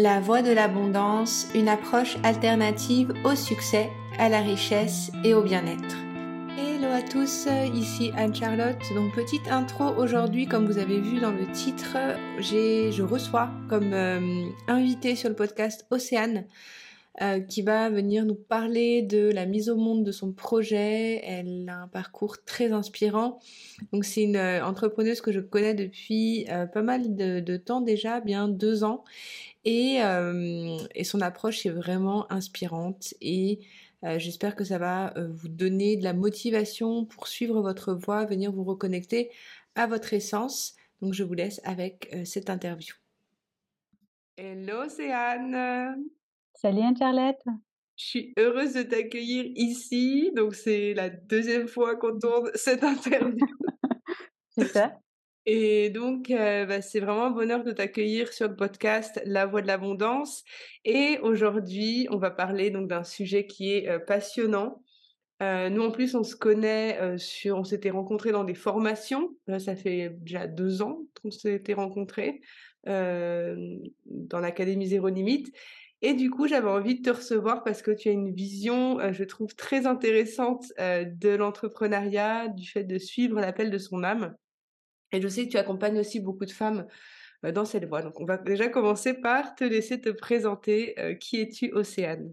La voie de l'abondance, une approche alternative au succès, à la richesse et au bien-être. Hello à tous, ici Anne-Charlotte. Donc petite intro aujourd'hui, comme vous avez vu dans le titre, je reçois comme euh, invité sur le podcast Océane. Euh, qui va venir nous parler de la mise au monde de son projet. Elle a un parcours très inspirant. Donc c'est une euh, entrepreneuse que je connais depuis pas mal de, temps déjà, bien deux ans. Et, et son approche est vraiment inspirante et j'espère que ça va vous donner de la motivation pour suivre votre voie, venir vous reconnecter à votre essence. Donc je vous laisse avec cette interview. Hello Céane Salut Anne-Charlotte Je suis heureuse de t'accueillir ici. Donc c'est la deuxième fois qu'on tourne cette interview. c'est ça et donc, euh, bah, c'est vraiment un bonheur de t'accueillir sur le podcast La Voix de l'Abondance. Et aujourd'hui, on va parler donc d'un sujet qui est euh, passionnant. Euh, nous, en plus, on se connaît on s'était rencontrés dans des formations. ça fait déjà deux ans qu'on s'était rencontrés dans l'Académie Zéro Limite. Et du coup, j'avais envie de te recevoir parce que tu as une vision, je trouve, très intéressante de l'entrepreneuriat, du fait de suivre l'appel de son âme. Et je sais que tu accompagnes aussi beaucoup de femmes dans cette voie. Donc, on va déjà commencer par te laisser te présenter. qui es-tu, Océane?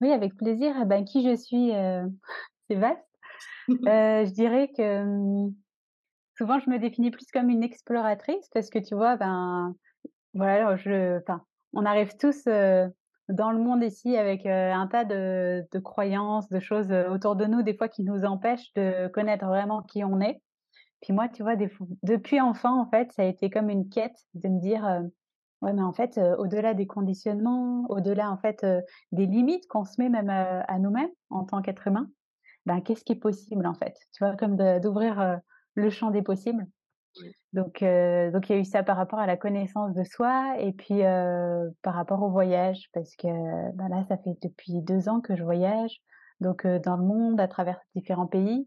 Oui, avec plaisir. Eh ben, qui je suis, c'est vaste. je dirais que mmh, souvent, je me définis plus comme une exploratrice parce que tu vois, ben, voilà, je, enfin, on arrive tous dans le monde ici avec un tas de, de, croyances, de choses autour de nous, des fois qui nous empêchent de connaître vraiment qui on est. Puis moi, tu vois, depuis enfant, en fait, ça a été comme une quête de me dire, ouais, mais en fait, au-delà des conditionnements, au-delà, en fait, des limites qu'on se met même à, nous-mêmes en tant qu'être humain, ben, qu'est-ce qui est possible, en fait? Tu vois, comme d'ouvrir le champ des possibles. Donc, donc il y a eu ça par rapport à la connaissance de soi et puis par rapport au voyage, parce que ben là, ça fait depuis deux ans que je voyage, donc dans le monde, à travers différents pays.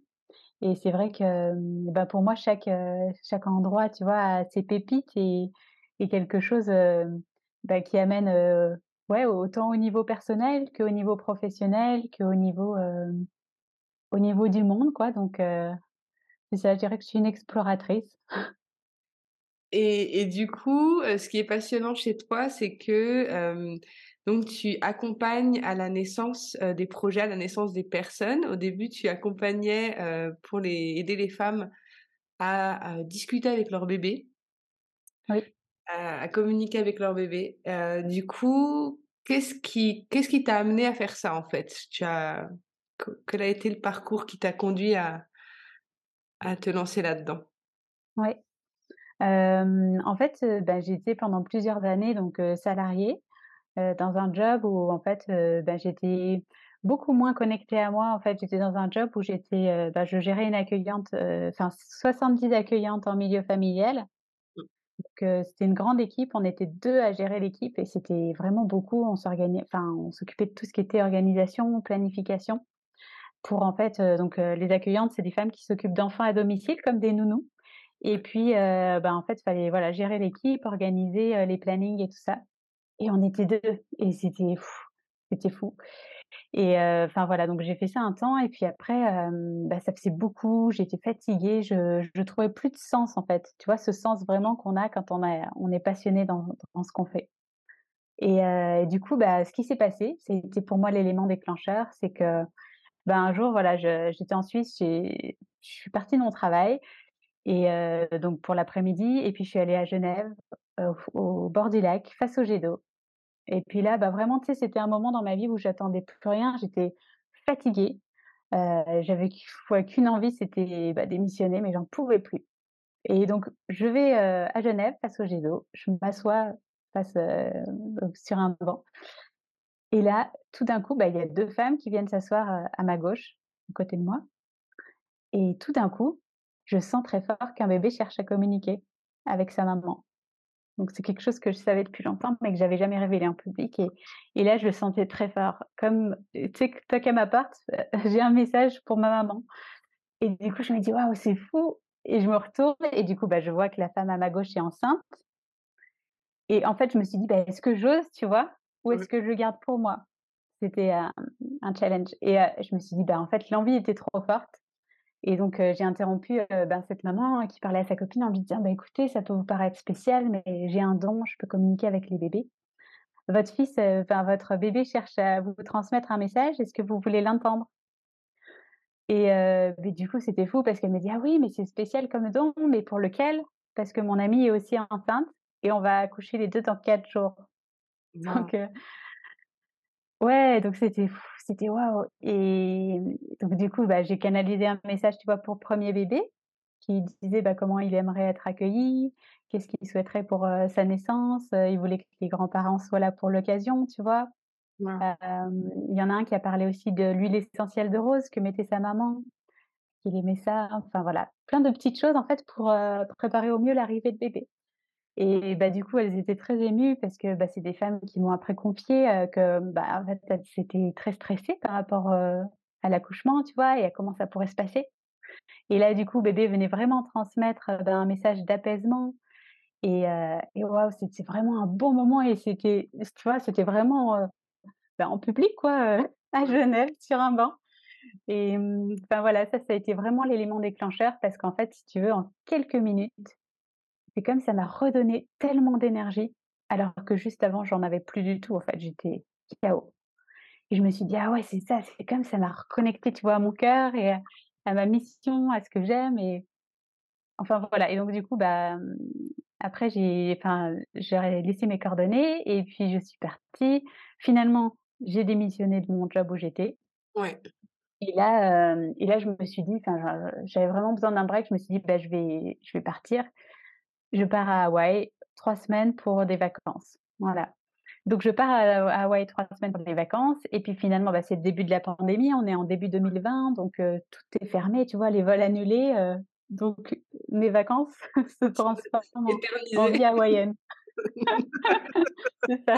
Et c'est vrai que bah, pour moi, chaque, chaque endroit, tu vois, a ses pépites et, et quelque chose bah, qui amène ouais, autant au niveau personnel qu'au niveau professionnel, qu'au niveau, au niveau du monde. Quoi. Donc, ça, je dirais que je suis une exploratrice. Et, et du coup, ce qui est passionnant chez toi, c'est que donc, tu accompagnes à la naissance des projets, à la naissance des personnes. Au début, tu accompagnais pour les, aider les femmes à, discuter avec leur bébé, oui. à, communiquer avec leur bébé. du coup, qu'est-ce qui qu'est-ce qui t'a amené à faire ça en fait? Tu as, Quel a été le parcours qui t'a conduit à, à te lancer là-dedans? Oui. en fait, j'ai été pendant plusieurs années donc salariée euh, dans un job où en fait, euh, bah, j'étais beaucoup moins connectée à moi. En fait, j'étais dans un job où j'étais, euh, bah, je gérais une accueillante, enfin 70 accueillantes en milieu familial. Mmh. Donc c'était une grande équipe, on était deux à gérer l'équipe et c'était vraiment beaucoup. On enfin on s'occupait de tout ce qui était organisation, planification. Pour en fait, donc les accueillantes, c'est des femmes qui s'occupent d'enfants à domicile comme des nounous. Et puis, bah, en fait, il fallait voilà gérer l'équipe, organiser les plannings et tout ça. Et on était deux et c'était c'était fou et enfin voilà, donc j'ai fait ça un temps et puis après, bah, ça faisait beaucoup, j'étais fatiguée, je je trouvais plus de sens en fait. Tu vois? Ce sens vraiment qu'on a quand on a on est passionné dans ce qu'on fait et du coup, bah, ce qui s'est passé, c'était pour moi l'élément déclencheur, c'est que, bah, un jour voilà, j'étais en Suisse, je suis partie de mon travail et donc pour l'après-midi et puis je suis allée à Genève, au bord du lac, face au jet d'eau et puis là, bah, vraiment, c'était un moment dans ma vie où j'attendais plus rien. J'étais fatiguée. Euh, j'avais qu'une envie, c'était bah, démissionner, mais j'en pouvais plus. Et donc, je vais à Genève, face au jet d'eau. Je m'assois face sur un banc. Et là, tout d'un coup, bah, il y a deux femmes qui viennent s'asseoir à ma gauche, à côté de moi. Et tout d'un coup, je sens très fort qu'un bébé cherche à communiquer avec sa maman. Donc c'est quelque chose que je savais depuis longtemps, mais que j'avais jamais révélé en public. Et, et là, je le sentais très fort. Comme, tu sais, toi qu'à ma porte, j'ai un message pour ma maman. Et du coup, je me dis, waouh, c'est fou. Et je me retourne, et du coup, bah, je vois que la femme à ma gauche est enceinte. et en fait, je me suis dit: «Bah, est-ce que j'ose?» tu vois? «Ou est-ce que je le garde pour moi?» c'était un un challenge et heu, je me suis dit: «Bah, en fait, l'envie était trop forte» et donc heu, j'ai interrompu, heu, ben, cette maman qui parlait à sa copine en lui disant: «Bah, écoutez, ça peut vous paraître spécial, mais j'ai un don, je peux communiquer avec les bébés. Votre fils, enfin votre bébé cherche à vous transmettre un message, est-ce que vous voulez l'entendre?» et du coup, c'était fou parce qu'elle me dit: «Ah oui, mais c'est spécial comme don, mais pour lequel?» parce que mon amie est aussi enceinte et on va accoucher les 2 dans 4 jours. Donc Ouais, donc c'était fou, c'était waouh et donc du coup, bah, j'ai canalisé un message, tu vois, pour 1er bébé qui disait, bah, comment il aimerait être accueilli, qu'est-ce qu'il souhaiterait pour, sa naissance, il voulait que les grands-parents soient là pour l'occasion, tu vois? Il y en a un qui a parlé aussi de l'huile essentielle de rose que mettait sa maman, qu'il aimait ça, enfin voilà, plein de petites choses en fait pour, préparer au mieux l'arrivée de bébé. Et bah, du coup, elles étaient très émues parce que, bah, c'est des femmes qui m'ont après confié, heu, que, bah, en fait, elles très stressées par rapport, heu, à l'accouchement, tu vois? Et à comment ça pourrait se passer. Et là, du coup, bébé venait vraiment transmettre, heu, bah, un message d'apaisement et heu et waouh, c'était vraiment un bon moment et c'était tu vois, c'était vraiment, bah, en public quoi, à. Genève sur un banc et enfin voilà, ça, ça a été vraiment l'élément déclencheur parce qu'en fait, si tu veux, en quelques minutes c'est comme ça m'a redonné tellement d'énergie, alors que juste avant, j'en avais plus du tout, en fait, j'étais KO. Et je me suis dit: «Ah ouais, c'est ça, c'est comme ça m'a reconnecté tu vois, à mon cœur et à à ma mission, à ce que j'aime» et enfin voilà et donc du coup, bah, mmh, après j'ai enfin, j'ai laissé mes coordonnées et puis je suis partie. Finalement, j'ai démissionné de mon job où j'étais Ouais. et là, hem et là, je me suis dit j'avais vraiment besoin d'un break. Je me suis dit: «Bah, je vais je vais partir». Je pars à Hawaï 3 semaines pour des vacances, voilà. Donc je pars à Hawaï 3 semaines pour des vacances et puis finalement, bah, c'est le début de la pandémie, on est en début 2020 donc tout est fermé, tu vois? Les vols annulés, donc mes vacances se transforment en en vie hawaïenne. C'est ça.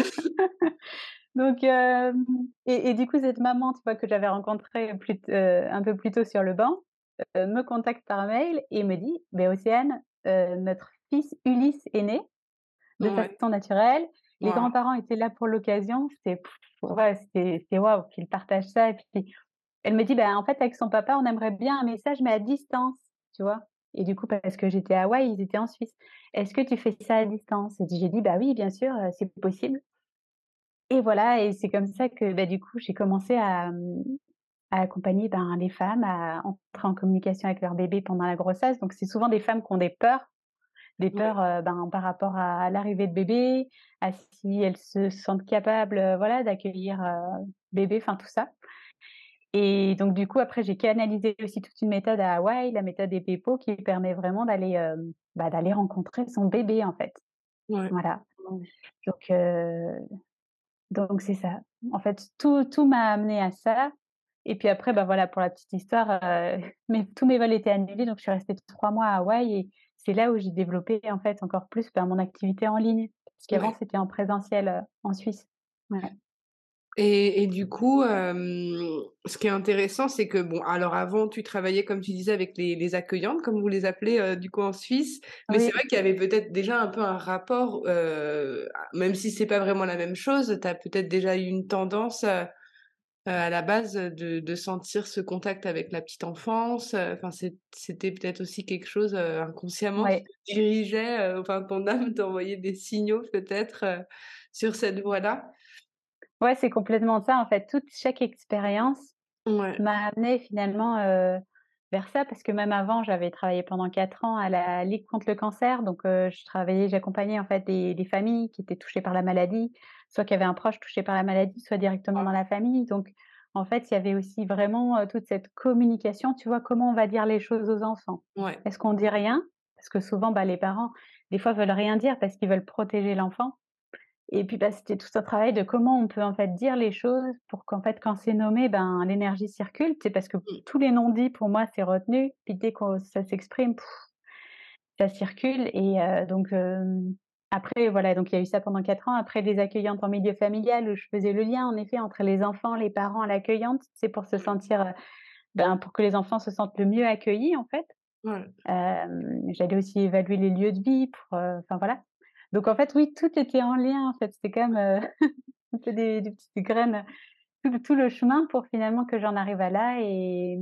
Donc et et du coup, cette maman, tu vois, que j'avais rencontrée plus un peu plus tôt sur le banc, me contacte par mail et me dit: «Beh, Océane, heu, notre fils Ulysse est né de Ouais. façon naturelle. Les grands-parents étaient là pour l'occasion». C'était ouais, c'était waouh qu'il partage ça et puis elle me dit: «Bah, en fait, avec son papa, on aimerait bien un message, mais à distance», tu vois? Et du coup, parce que j'étais à Hawaï, ils étaient en Suisse. «Est-ce que tu fais ça à distance?» et j'ai dit: «Bah oui, bien sûr, heu, c'est possible». Et voilà et c'est comme ça que, bah, du coup, j'ai commencé à, à accompagner, ben, les femmes à entrer en communication avec leur bébé pendant la grossesse. Donc c'est souvent des femmes qui ont des peurs, des peurs, heu, ben, par rapport à l'arrivée de bébé, à si elles se sentent capables, heu, voilà, d'accueillir, heu, bébé, enfin tout ça. Et donc du coup, après, j'ai canalisé aussi toute une méthode à Hawaï, la méthode des Pepo qui permet vraiment d'aller, hem, bah, d'aller rencontrer son bébé, en fait. Ouais. Voilà. Waouh! Donc donc c'est ça. En fait, tout tout m'a amené à ça et puis après, bah, voilà, pour la petite histoire, mes tous mes vols étaient annulés, donc je suis restée 3 mois à Hawaï et c'est là où j'ai développé, en fait, encore plus, ben, mon activité en ligne. Parce qu'avant, Ouais. c'était en présentiel, heu, en Suisse. Ouais. Et et du coup, ce qui est intéressant, c'est que bon, alors avant, tu travaillais, comme tu disais, avec les les accueillantes, comme vous les appelez, heu, du coup, en Suisse. Mais c'est vrai qu'il y avait peut-être déjà un peu un rapport, même si c'est pas vraiment la même chose, tu as peut-être déjà eu une tendance, à la base, de de sentir ce contact avec la petite enfance, enfin, c'était peut-être aussi quelque chose, inconsciemment qui te dirigeait, enfin, ton âme t'envoyait des signaux peut-être, sur cette voie-là? Ouais, c'est complètement ça, en fait. Toute chaque expérience Ouais. m'a amenée finalement, vers ça parce que même avant, j'avais travaillé pendant 4 ans à la Ligue contre le cancer. Donc je travaillais j'accompagnais en fait des des familles qui étaient touchées par la maladie, soit qui avaient un proche touché par la maladie, soit directement dans Ah. la famille. Donc en fait, il y avait aussi vraiment, toute cette communication, tu vois? Comment on va dire les choses aux enfants? Ouais. Est-ce qu'on dit rien? Parce que souvent, bah, les parents, des fois, veulent rien dire parce qu'ils veulent protéger l'enfant. Et puis, bah, c'était tout un travail de comment on peut, en fait, dire les choses pour qu'en fait, quand c'est nommé, ben, l'énergie circule. Sais, parce que Mmh. tous les non-dits, pour moi, c'est retenu. Puis dès que ça s'exprime, ça circule et donc après voilà, donc il y a eu ça pendant 4 ans. Après des accueillantes en milieu familial où je faisais le lien, en effet, entre les enfants, les parents, l'accueillante. C'est pour se sentir, heu, ben, pour que les enfants se sentent le mieux accueillis, en fait. Ouais. J'allais aussi évaluer les lieux de vie pour, heu, enfin voilà. Donc en fait, oui, tout était en lien, en fait. C'était un peu des des petites graines, tout le tout le chemin pour finalement que j'en arrive à là et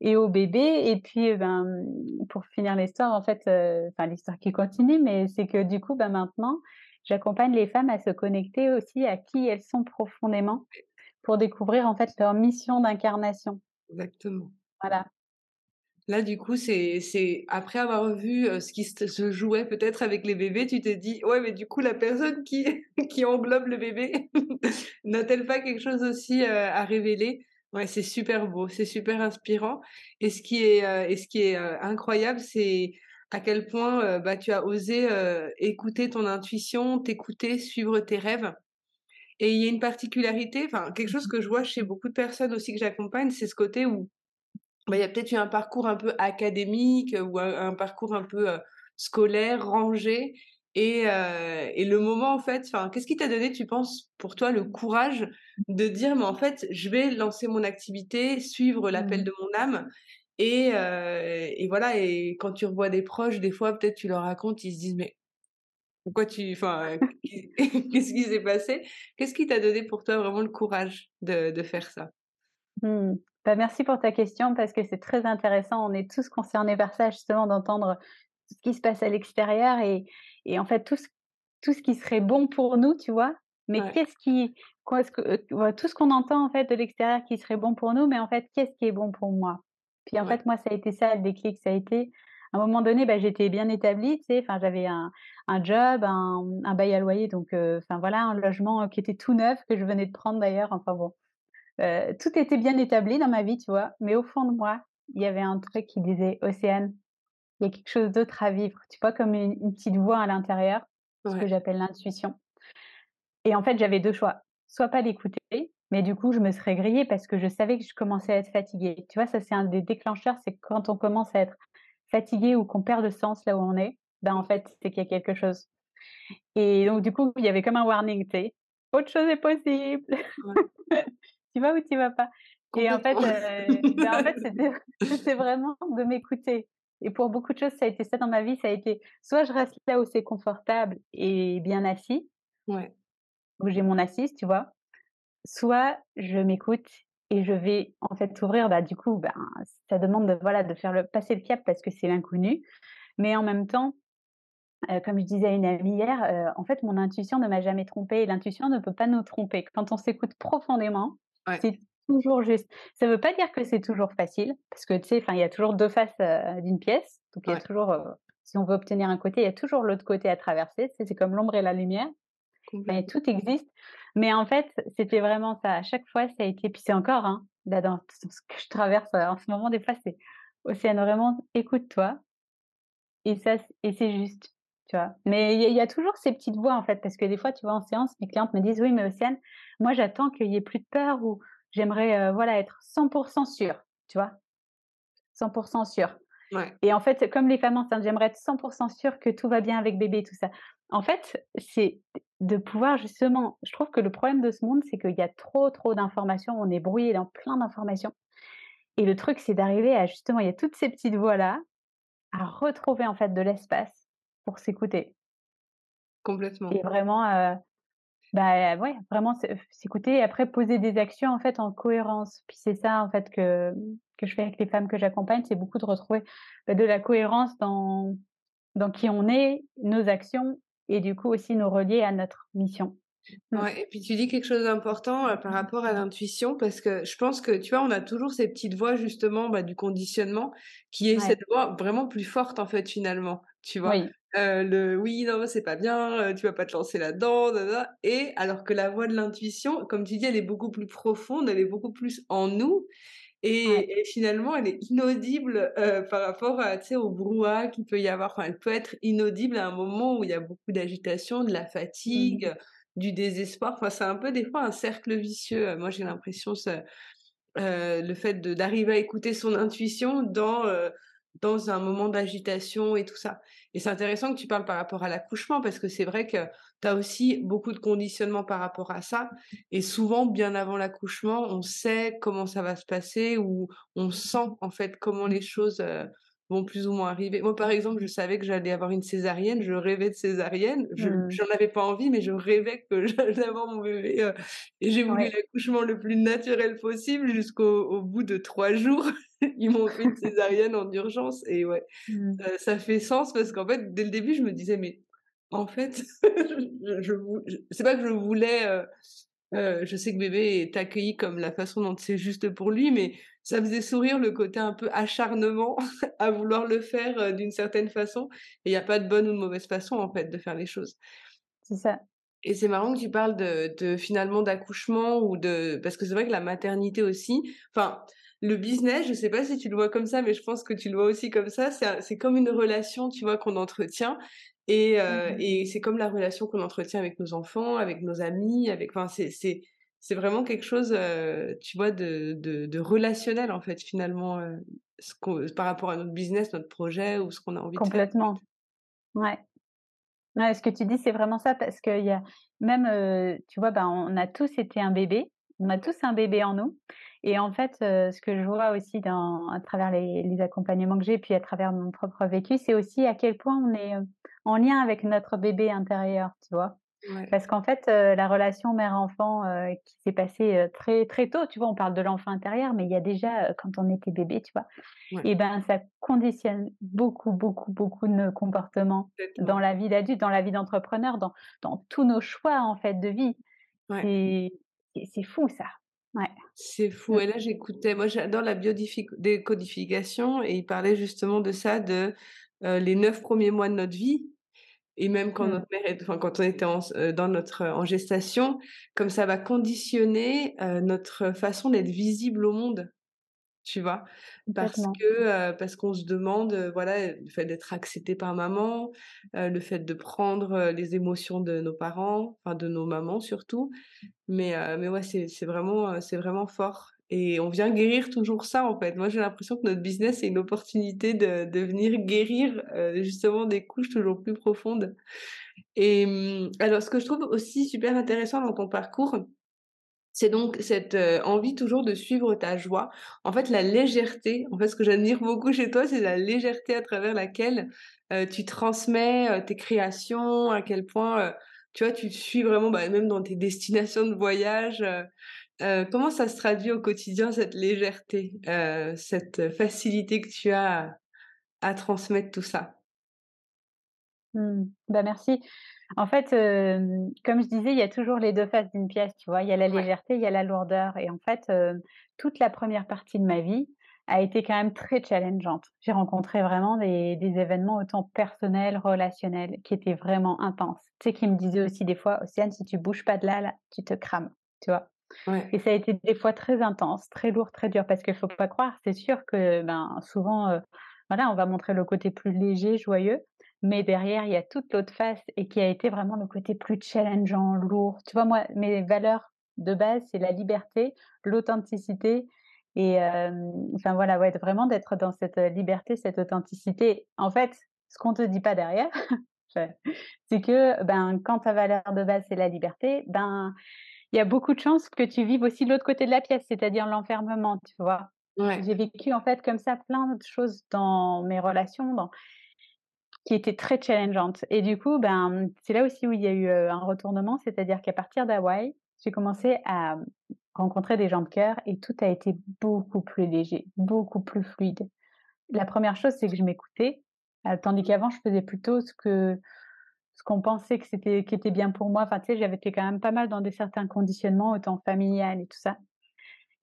et au bébé et puis, ben, mmh, pour finir l'histoire, en fait, heu, enfin l'histoire qui continue, mais c'est que du coup, bah, maintenant, j'accompagne les femmes à se connecter aussi à qui elles sont profondément pour découvrir, en fait, leur mission d'incarnation. Exactement. Voilà. Là, du coup, c'est c'est après avoir vu, ce qui se jouait peut-être avec les bébés, tu t'es dit: «Ouais, mais du coup, la personne qui qui englobe le bébé n'a-t-elle pas quelque chose aussi, à révéler?» ouais, c'est super beau, c'est super inspirant et ce qui est, et ce qui est, incroyable, c'est à quel point, bah, tu as osé, écouter ton intuition, t'écouter, suivre tes rêves et il y a une particularité, enfin, quelque chose que je vois chez beaucoup de personnes aussi que j'accompagne, c'est ce côté où bah, il y a peut-être eu un parcours un peu académique, heu, ou un un parcours un peu, heu, scolaire, rangé et heu et le moment en fait qu'est-ce qui t'a donné, tu penses, pour toi, le courage de dire: «Mais en fait, je vais lancer mon activité, suivre l'appel Mmh. de mon âme» et et voilà et quand tu revois des proches, des fois, peut-être tu leur racontes, ils se disent: «Mais pourquoi tu enfin, qu'est qu'est-ce qui s'est passé?» qu'est-ce qui t'a donné pour toi vraiment le courage de de faire ça? Mmh. Bah, merci pour ta question parce que c'est très intéressant. On est tous concernés par ça justement d'entendre ce qui se passe à l'extérieur et et en fait tout ce tout ce qui serait bon pour nous, tu vois? Mais Ouais, qu'est-ce qui quoi est-ce que, ouais, tout ce qu'on entend en fait de l'extérieur qui serait bon pour nous, mais en fait, qu'est-ce qui est bon pour moi? Puis en ouais, fait, moi, ça a été ça le déclic, ça a été à un moment donné, bah, j'étais bien établie, tu sais? Enfin, j'avais un un job, un un bail à loyer donc heu, enfin voilà, un logement, heu, qui était tout neuf que je venais de prendre d'ailleurs, enfin bon. Heu, tout était bien établi dans ma vie, tu vois? Mais au fond de moi, il y avait un truc qui disait: «Océane, il y a quelque chose d'autre à vivre», tu vois? Comme une une petite voix à l'intérieur, ce que j'appelle l'intuition et en fait, j'avais 2 choix, soit pas l'écouter, mais du coup, je me serais grillée parce que je savais que je commençais à être fatiguée. Tu vois? Ça, c'est un des déclencheurs, c'est quand on commence à être fatigué ou qu'on perd le sens là où on est, ben, en fait, c'est qu'il y a quelque chose et donc du coup, il y avait comme un warning, tu sais: «Autre chose est possible». Ouais, Tu vas ou tu vas pas? Et en fait, heu, bah, en fait, c'était vraiment de m'écouter et pour beaucoup de choses, ça a été ça dans ma vie, ça a été soit je reste là où c'est confortable et bien assis, Ouais, où j'ai mon assise, tu vois? Soit je m'écoute et je vais en fait ouvrir, bah, du coup, ben, ça demande de voilà, de faire le passer le cap parce que c'est l'inconnu, mais en même temps, heu, comme je disais à une amie hier, heu, en fait, mon intuition ne m'a jamais trompée et l'intuition ne peut pas nous tromper. Quand on s'écoute profondément, ouais, c'est toujours juste. Ça ne veut pas dire que c'est toujours facile parce que, tu sais, il y a toujours 2 faces, d'une pièce, donc il y a ouais, toujours, si on veut obtenir un côté, il y a toujours l'autre côté à traverser. C'est comme l'ombre et la lumière, mais tout existe. Mais en fait, c'était vraiment ça. À chaque fois, ça a été puis c'est encore, hein, là, dans ce que je traverse, en ce moment, des fois, c'est: «Océane, vraiment, écoute-toi, et ça et c'est juste, tu vois? Mais il y a il y a toujours ces petites voix, en fait, parce que des fois, tu vois, en séance, mes clientes me disent: «Oui, mais Océane, moi, j'attends qu'il y ait plus de peur ou j'aimerais, heu, voilà, être 100% sûre», tu vois? 100 sûre Ouais, et en fait, comme les femmes enceintes, j'aimerais être 100% sûre que tout va bien avec bébé, tout ça. En fait, c'est de pouvoir justement je trouve que le problème de ce monde, c'est qu'il y a trop, trop d'informations, on est brouillé dans plein d'informations et le truc, c'est d'arriver à justement il y a toutes ces petites voix-là, à retrouver, en fait, de l'espace pour s'écouter. complètement. Et vraiment, heu, bah, ouais, vraiment s'é s'écouter et après poser des actions, en fait, en cohérence. Puis c'est ça, en fait, que, que je fais avec les femmes que j'accompagne, c'est beaucoup de retrouver, bah, de la cohérence dans dans qui on est, nos actions et du coup aussi nous relier à notre mission. Mmh. Ouais et puis tu dis quelque chose d'important, heu, par rapport à l'intuition parce que je pense que, tu vois, on a toujours ces petites voix justement, bah, du conditionnement qui est Ouais, cette voix vraiment plus forte, en fait, finalement, tu vois? oui. Le: «Oui, non, c'est pas bien, tu vas pas te lancer là-dedans, na na» et alors que la voix de l'intuition, comme tu dis, elle est beaucoup plus profonde, elle est beaucoup plus en nous Ouais. Et finalement, elle est inaudible, par rapport à, au brouhaha qu'il peut y avoir. Enfin, elle peut être inaudible à un moment où il y a beaucoup d'agitation, de la Mmh fatigue, du désespoir. Enfin, c'est un peu des fois un cercle vicieux, moi j'ai l'impression Heu, le fait d'arriver à écouter son intuition dans, dans un moment d'agitation et tout ça. Et c'est intéressant que tu parles par rapport à l'accouchement parce que c'est vrai que tu as aussi beaucoup de conditionnement par rapport à ça et souvent bien avant l'accouchement, on sait comment ça va se passer ou on sent en fait comment les choses, heu vont plus ou moins arriver. Moi, par exemple, je savais que j'allais avoir une césarienne, je rêvais de césarienne. Je Mmh. j'en avais pas envie, mais je rêvais que j'allais avoir mon bébé, heu et j'ai voulu Ouais. l'accouchement le plus naturel possible jusqu'au au bout de 3 jours, ils m'ont fait une césarienne en urgence et ouais, Mmh. ça fait sens parce qu'en fait, dès le début, je me disais: «Mais en fait, je je je c'est pas que je voulais, heu heu, je sais que bébé est accueilli comme la façon dont c'est juste pour lui, mais ça faisait sourire le côté un peu acharnement à vouloir le faire, heu, d'une certaine façon et il y a pas de bonne ou de mauvaise façon, en fait, de faire les choses C'est ça. et c'est marrant que tu parles de de finalement d'accouchement ou de parce que c'est vrai que la maternité aussi enfin, le business, je sais pas si tu le vois comme ça, mais je pense que tu le vois aussi comme ça, c'est comme une relation, tu vois, qu'on entretient et heu Mmh et c'est comme la relation qu'on entretient avec nos enfants, avec nos amis, avec enfin, c'est vraiment quelque chose, heu, tu vois, de de de relationnel, en fait, finalement, ce qu'on par rapport à notre business, notre projet ou ce qu'on a envie de faire. Complètement. Ouais. Ouais, ce que tu dis, c'est vraiment ça parce qu'il y a même, tu vois, ben, on a tous été un bébé, on a tous un bébé en nous et en fait, ce que je vois aussi dans à travers les les accompagnements que j'ai, puis à travers mon propre vécu, c'est aussi à quel point on est, en lien avec notre bébé intérieur, tu vois? Ouais, Parce qu'en fait, la relation mère-enfant, qui s'est passée, très, très tôt, tu vois? On parle de l'enfant intérieur, mais il y a déjà, quand on était bébé, tu vois? ouais, Et ben, ça conditionne beaucoup, beaucoup, beaucoup de nos comportements dans la vie d'adulte, dans la vie d'entrepreneur, dans dans tous nos choix, en fait, de vie. Ouais. C'est fou ça. Ouais. C'est Mmh. fou et là j'écoutais moi j'adore la biodific décodification et il parlait justement de ça, de, heu, les 9 premiers mois de notre vie et même quand Mmh. notre mère est enfin quand on était en s dans notre en gestation, comme ça va conditionner, heu, notre façon d'être visible au monde, tu vois? Parce que, parce qu'on se demande, voilà, le fait d'être accepté par maman, le fait de prendre, les émotions de nos parents, enfin de nos mamans surtout, mais mais ouais, c'est c'est vraiment, c'est vraiment fort et on vient guérir toujours ça, en fait. Moi, j'ai l'impression que notre business, c'est une opportunité de de venir guérir, justement des couches toujours plus profondes et mmh, alors ce que je trouve aussi super intéressant dans ton parcours, c'est donc cette, heu, envie toujours de suivre ta joie. En fait, la légèreté, en fait, ce que j'admire beaucoup chez toi, c'est la légèreté à travers laquelle, heu, tu transmets, heu, tes créations, à quel point, tu vois, tu suis vraiment, bah, même dans tes destinations de voyage, comment ça se traduit au quotidien cette légèreté, cette facilité que tu as à à transmettre tout ça? Mmh. Bah, merci. En fait, comme je disais, il y a toujours les 2 faces d'une pièce, tu vois? Il y a la légèreté, il y a la lourdeur et en fait, toute la première partie de ma vie a été quand même très challengeante. J'ai rencontré vraiment des des événements autant personnels, relationnels, qui étaient vraiment intenses. Tu sais, qui me disaient aussi des fois: «Océane, si tu bouges pas de là, là, tu te crames», tu vois? Et ça a été des fois très intense, très lourd, très dur parce qu'il faut pas croire, c'est sûr que, ben, souvent, voilà, on va montrer le côté plus léger, joyeux, mais derrière, il y a toute l'autre face et qui a été vraiment le côté plus challengeant, lourd. Tu vois, moi, mes valeurs de base, c'est la liberté, l'authenticité et enfin, voilà, ouais, vraiment d'être dans cette, liberté, cette authenticité. En fait, ce qu'on te dit pas derrière, c'est que, ben, quand ta valeur de base, c'est la liberté, ben, il y a beaucoup de chances que tu vives aussi de l'autre côté de la pièce, c'est-à-dire l'enfermement, tu vois? ouais, J'ai vécu en fait comme ça plein de choses dans mes relations, dans qui étaient très challengeantes et du coup, ben, c'est là aussi où il y a eu, un retournement, c'est-à-dire qu'à partir d'Hawaï, j'ai commencé à, rencontrer des gens de cœur et tout a été beaucoup plus léger, beaucoup plus fluide. La première chose, c'est que je m'écoutais, heu, tandis qu'avant je faisais plutôt ce que ce qu'on pensait que c'était qui était bien pour moi. Enfin, tu sais, j'avais été quand même pas mal dans des certains conditionnements, autant familial et tout ça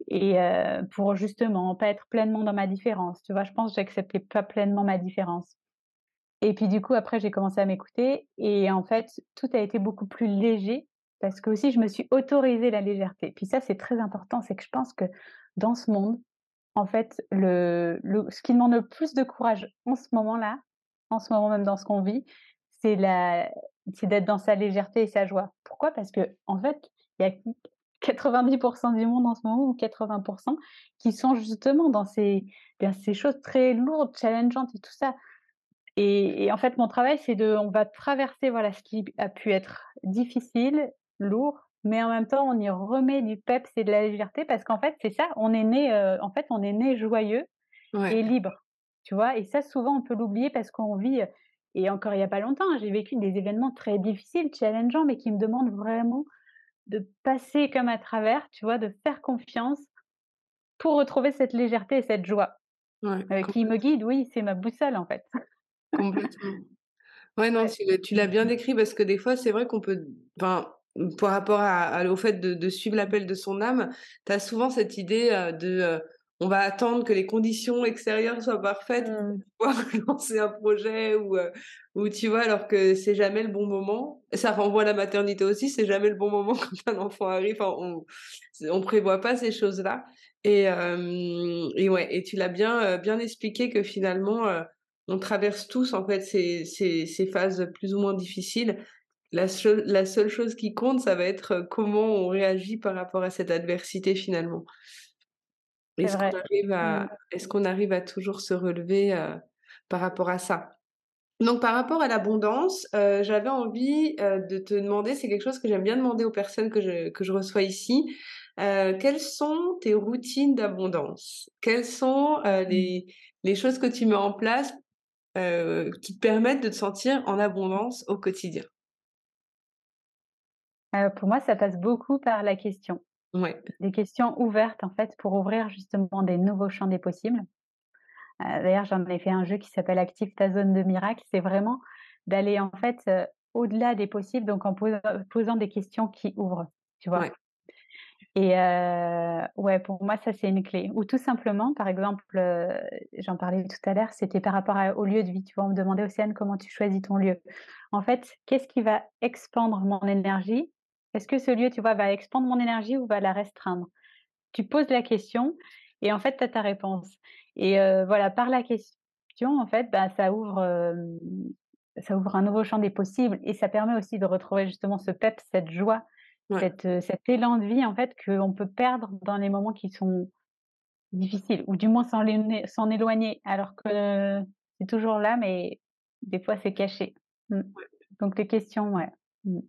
et heu, pour justement pas être pleinement dans ma différence, tu vois? Je pense que j'acceptais pas pleinement ma différence et puis du coup, après, j'ai commencé à m'écouter et en fait, tout a été beaucoup plus léger parce qu'aussi je me suis autorisé la légèreté. Puis ça, c'est très important, c'est que je pense que dans ce monde, en fait, le ce qui demande le plus de courage en ce moment-là, en ce moment même dans ce qu'on vit, c'est d'être dans sa légèreté et sa joie. Pourquoi? Parce qu'en fait, il y a 90% du monde en ce moment ou 80% qui sont justement dans ces dans ces choses très lourdes, challengeantes et tout ça. Et et en fait, mon travail, c'est de on va traverser, voilà, ce qui a pu être difficile, lourd, mais en même temps, on y remet du peps et de la légèreté parce qu'en fait, c'est ça, on est né, heu, en fait, on est né joyeux et libre. tu vois? Et ça, souvent, on peut l'oublier parce qu'on vit, et encore il y a pas longtemps, hein, j'ai vécu des événements très difficiles, challengeants, mais qui me demandent vraiment de passer comme à travers, tu vois? De faire confiance pour retrouver cette légèreté et cette joie, Ouais, heu, qui me guide, oui, c'est ma boussole, en fait. Complètement. Ouais, non, tu l'as bien décrit parce que des fois, c'est vrai qu'on peut enfin, mmh, par rapport à à au fait de de suivre l'appel de son âme, tu as souvent cette idée, de, on va attendre que les conditions extérieures soient parfaites Mmh. pour pouvoir lancer un projet ou, ou tu vois? Alors que c'est jamais le bon moment. Ça renvoie à la maternité aussi, c'est jamais le bon moment quand un enfant arrive, enfin on on prévoit pas ces choses-là et et ouais et tu l'as bien, bien expliqué que finalement, on traverse tous en fait ces ces ces phases plus ou moins difficiles. La seule la seule chose qui compte, ça va être, heu, comment on réagit par rapport à cette adversité finalement. Est-ce qu'on arrive Mmh. à est-ce qu'on arrive à toujours se relever, heu, par rapport à ça? Donc par rapport à l'abondance, heu, j'avais envie, de te demander, c'est quelque chose que j'aime bien demander aux personnes que je que je reçois ici, quelles sont tes routines d'abondance? Quelles sont, Mmh. les les choses que tu mets en place, heu, qui te permettent de te sentir en abondance au quotidien? Pour moi, ça passe beaucoup par la question. Ouais, Des questions ouvertes, en fait, pour ouvrir justement des nouveaux champs des possibles. Heu, d'ailleurs, j'en ai fait un jeu qui s'appelle Active ta zone de miracle. C'est vraiment d'aller, en fait, heu, au-delà des possibles, donc en posant posant des questions qui ouvrent, tu vois? ouais, Et heu, ouais, pour moi, ça, c'est une clé. Ou tout simplement, par exemple, heu, j'en parlais tout à l'heure, c'était par rapport au lieu de vie, tu vois? On me demandait: «Océane, comment tu choisis ton lieu?» en fait, qu'est-ce qui va expandre mon énergie? Est-ce que ce lieu, tu vois, va expandre mon énergie ou va la restreindre? Tu poses la question et en fait, tu as ta réponse et heu, voilà, par la question, en fait, bah, ça ouvre, ça ouvre un nouveau champ des possibles et ça permet aussi de retrouver justement ce peps, cette joie, ouais. cette, heu, cet élan de vie, en fait, qu'on peut perdre dans les moments qui sont difficiles ou du moins s'en éloigner alors que c'est toujours là, mais des fois c'est caché. Mmh. Donc les questions, ouais. Mmh.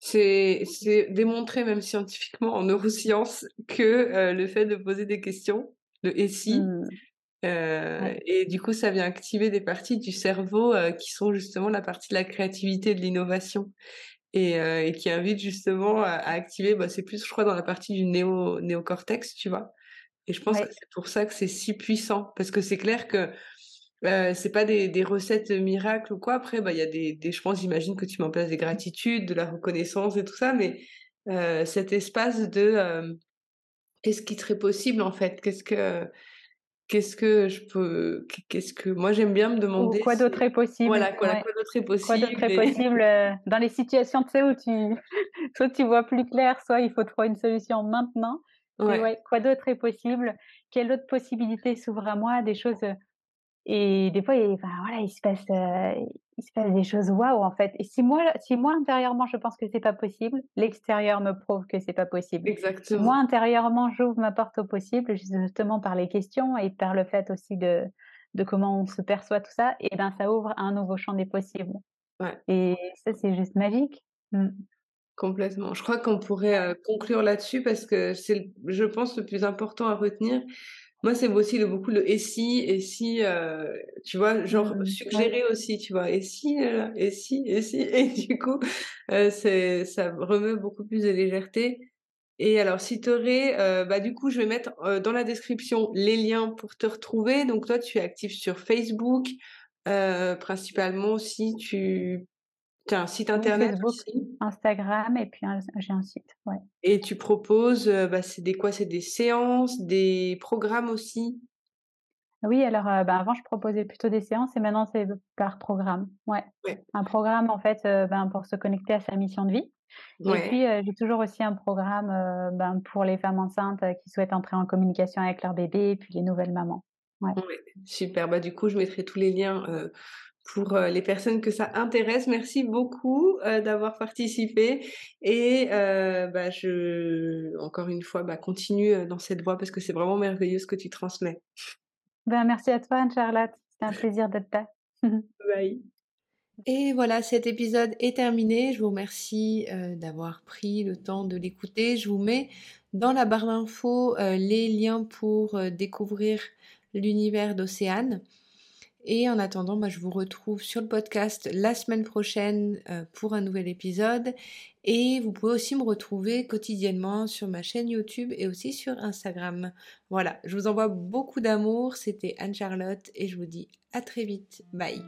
C'est démontré même scientifiquement en neurosciences que, heu, le fait de poser des questions, le «et si?» Mmh. Ouais, et du coup, ça vient activer des parties du cerveau, qui sont justement la partie de la créativité et de l'innovation et heu et qui invitent justement à à activer, bah, c'est plus je crois dans la partie du néo néocortex, tu vois? Et je pense que c'est pour ça que c'est si puissant parce que c'est clair que, heu, c'est pas des des recettes, miracles ou quoi. Après, bah, il y a des des je pense, j'imagine que tu mets en place des gratitudes, de la reconnaissance et tout ça, mais heu, cet espace de, hem, qu'est-ce qui serait possible en fait? Qu'est-ce que Qu'est-ce que je peux qu'est qu'est-ce que moi j'aime bien me Ou demander quoi si d'autre est possible? voilà, quoi Ouais. quoi d'autre est Quoi d'autre possible est et possible, heu, dans les situations, tu sais, où tu soit tu vois plus clair, soit il faut trouver une solution maintenant. Ouais, ouais, quoi d'autre est possible? Quelle autre possibilité s'ouvre à moi? Des choses, heu et des fois, il enfin, voilà, il se passe, heu, il se passe des choses waouh, en fait et si moi si moi intérieurement je pense que c'est pas possible, l'extérieur me prouve que c'est pas possible. Si moi exactement, intérieurement j'ouvre ma porte au possible, justement par les questions et par le fait aussi de de comment on se perçoit tout ça et ben, ça ouvre un nouveau champ des possibles. ouais, Et ça, c'est juste magique. Mmh. complètement. Je crois qu'on pourrait, heu, conclure là-dessus parce que c'est je pense le plus important à retenir. Moi, c'est aussi le beaucoup le «et si?» et si, heu, tu vois? Genre Mmh. Suggérer aussi, tu vois? «Et si, et si, et si?» et du coup, c'est ça remet beaucoup plus de légèreté Et alors, si tu aurais, bah, du coup, je vais mettre, dans la description les liens pour te retrouver. Donc toi, tu es active sur Facebook, principalement aussi, tu tu as un site internet Facebook, aussi? Instagram et puis j'ai un site, ouais. et tu proposes, bah, c'est des quoi? C'est des séances, des programmes aussi? Oui, alors, bah, avant, je proposais plutôt des séances et maintenant, c'est par programme. Ouais. Ouais, Un programme, en fait, ben, pour se connecter à sa mission de vie et puis, j'ai toujours aussi un programme, ben, pour les femmes enceintes, qui souhaitent entrer en communication avec leur bébé et puis les nouvelles mamans. Ouais. super. Bah, du coup, je mettrai tous les liens, pour, heu, les personnes que ça intéresse. Merci beaucoup, heu, d'avoir participé et heu, bah, je encore une fois, bah, continue, dans cette voie parce que c'est vraiment merveilleux ce que tu transmets. Ben, merci à toi Anne-Charlotte, c'était un plaisir d'être là. Bye. Et voilà, cet épisode est terminé. Je vous remercie euh, d'avoir pris le temps de l'écouter. Je vous mets dans la barre d'infos euh, les liens pour euh, découvrir l'univers d'Océane. Et en attendant, je vous retrouve sur le podcast la semaine prochaine euh, pour un nouvel épisode. Et vous pouvez aussi me retrouver quotidiennement sur ma chaîne YouTube et aussi sur Instagram. Voilà, je vous envoie beaucoup d'amour. C'était Anne-Charlotte et je vous dis à très vite. Bye